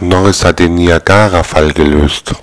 Norris hat den Niagara-Fall gelöst.